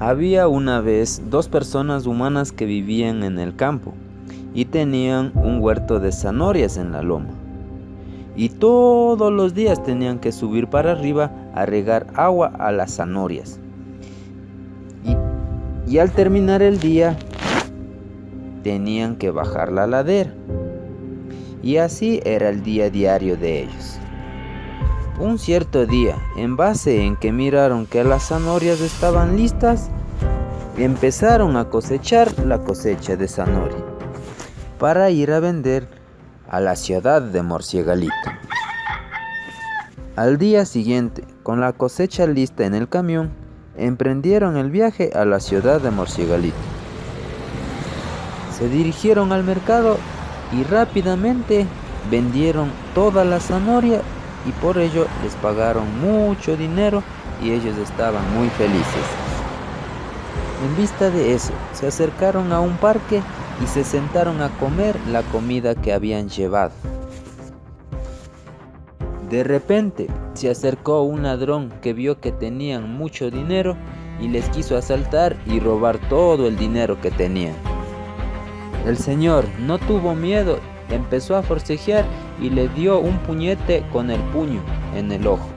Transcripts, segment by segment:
Había una vez dos personas humanas que vivían en el campo y tenían un huerto de zanahorias en la loma. Y todos los días tenían que subir para arriba a regar agua a las zanahorias. Y, y al terminar el día tenían que bajar la ladera. Y así era el día diario de ellos. Un cierto día, en base en que miraron que las zanahorias estaban listas, empezaron a cosechar la cosecha de zanahoria para ir a vender a la ciudad de Morciegalito. Al día siguiente, con la cosecha lista en el camión, emprendieron el viaje a la ciudad de Morciegalito. Se dirigieron al mercado y rápidamente vendieron toda la zanahoria y por ello les pagaron mucho dinero y ellos estaban muy felices. En vista de eso, se acercaron a un parque y se sentaron a comer la comida que habían llevado. De repente se acercó un ladrón que vio que tenían mucho dinero y les quiso asaltar y robar todo el dinero que tenían. El señor no tuvo miedo empezó a forcejear y le dio un puñete con el puño en el ojo.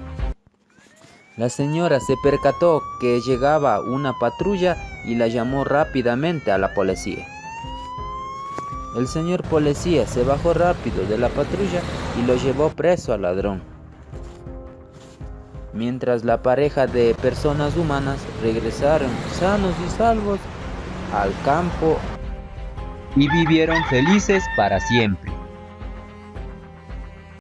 La señora se percató que llegaba una patrulla y la llamó rápidamente a la policía. El señor policía se bajó rápido de la patrulla y lo llevó preso al ladrón. Mientras la pareja de personas humanas regresaron sanos y salvos al campo y vivieron felices para siempre.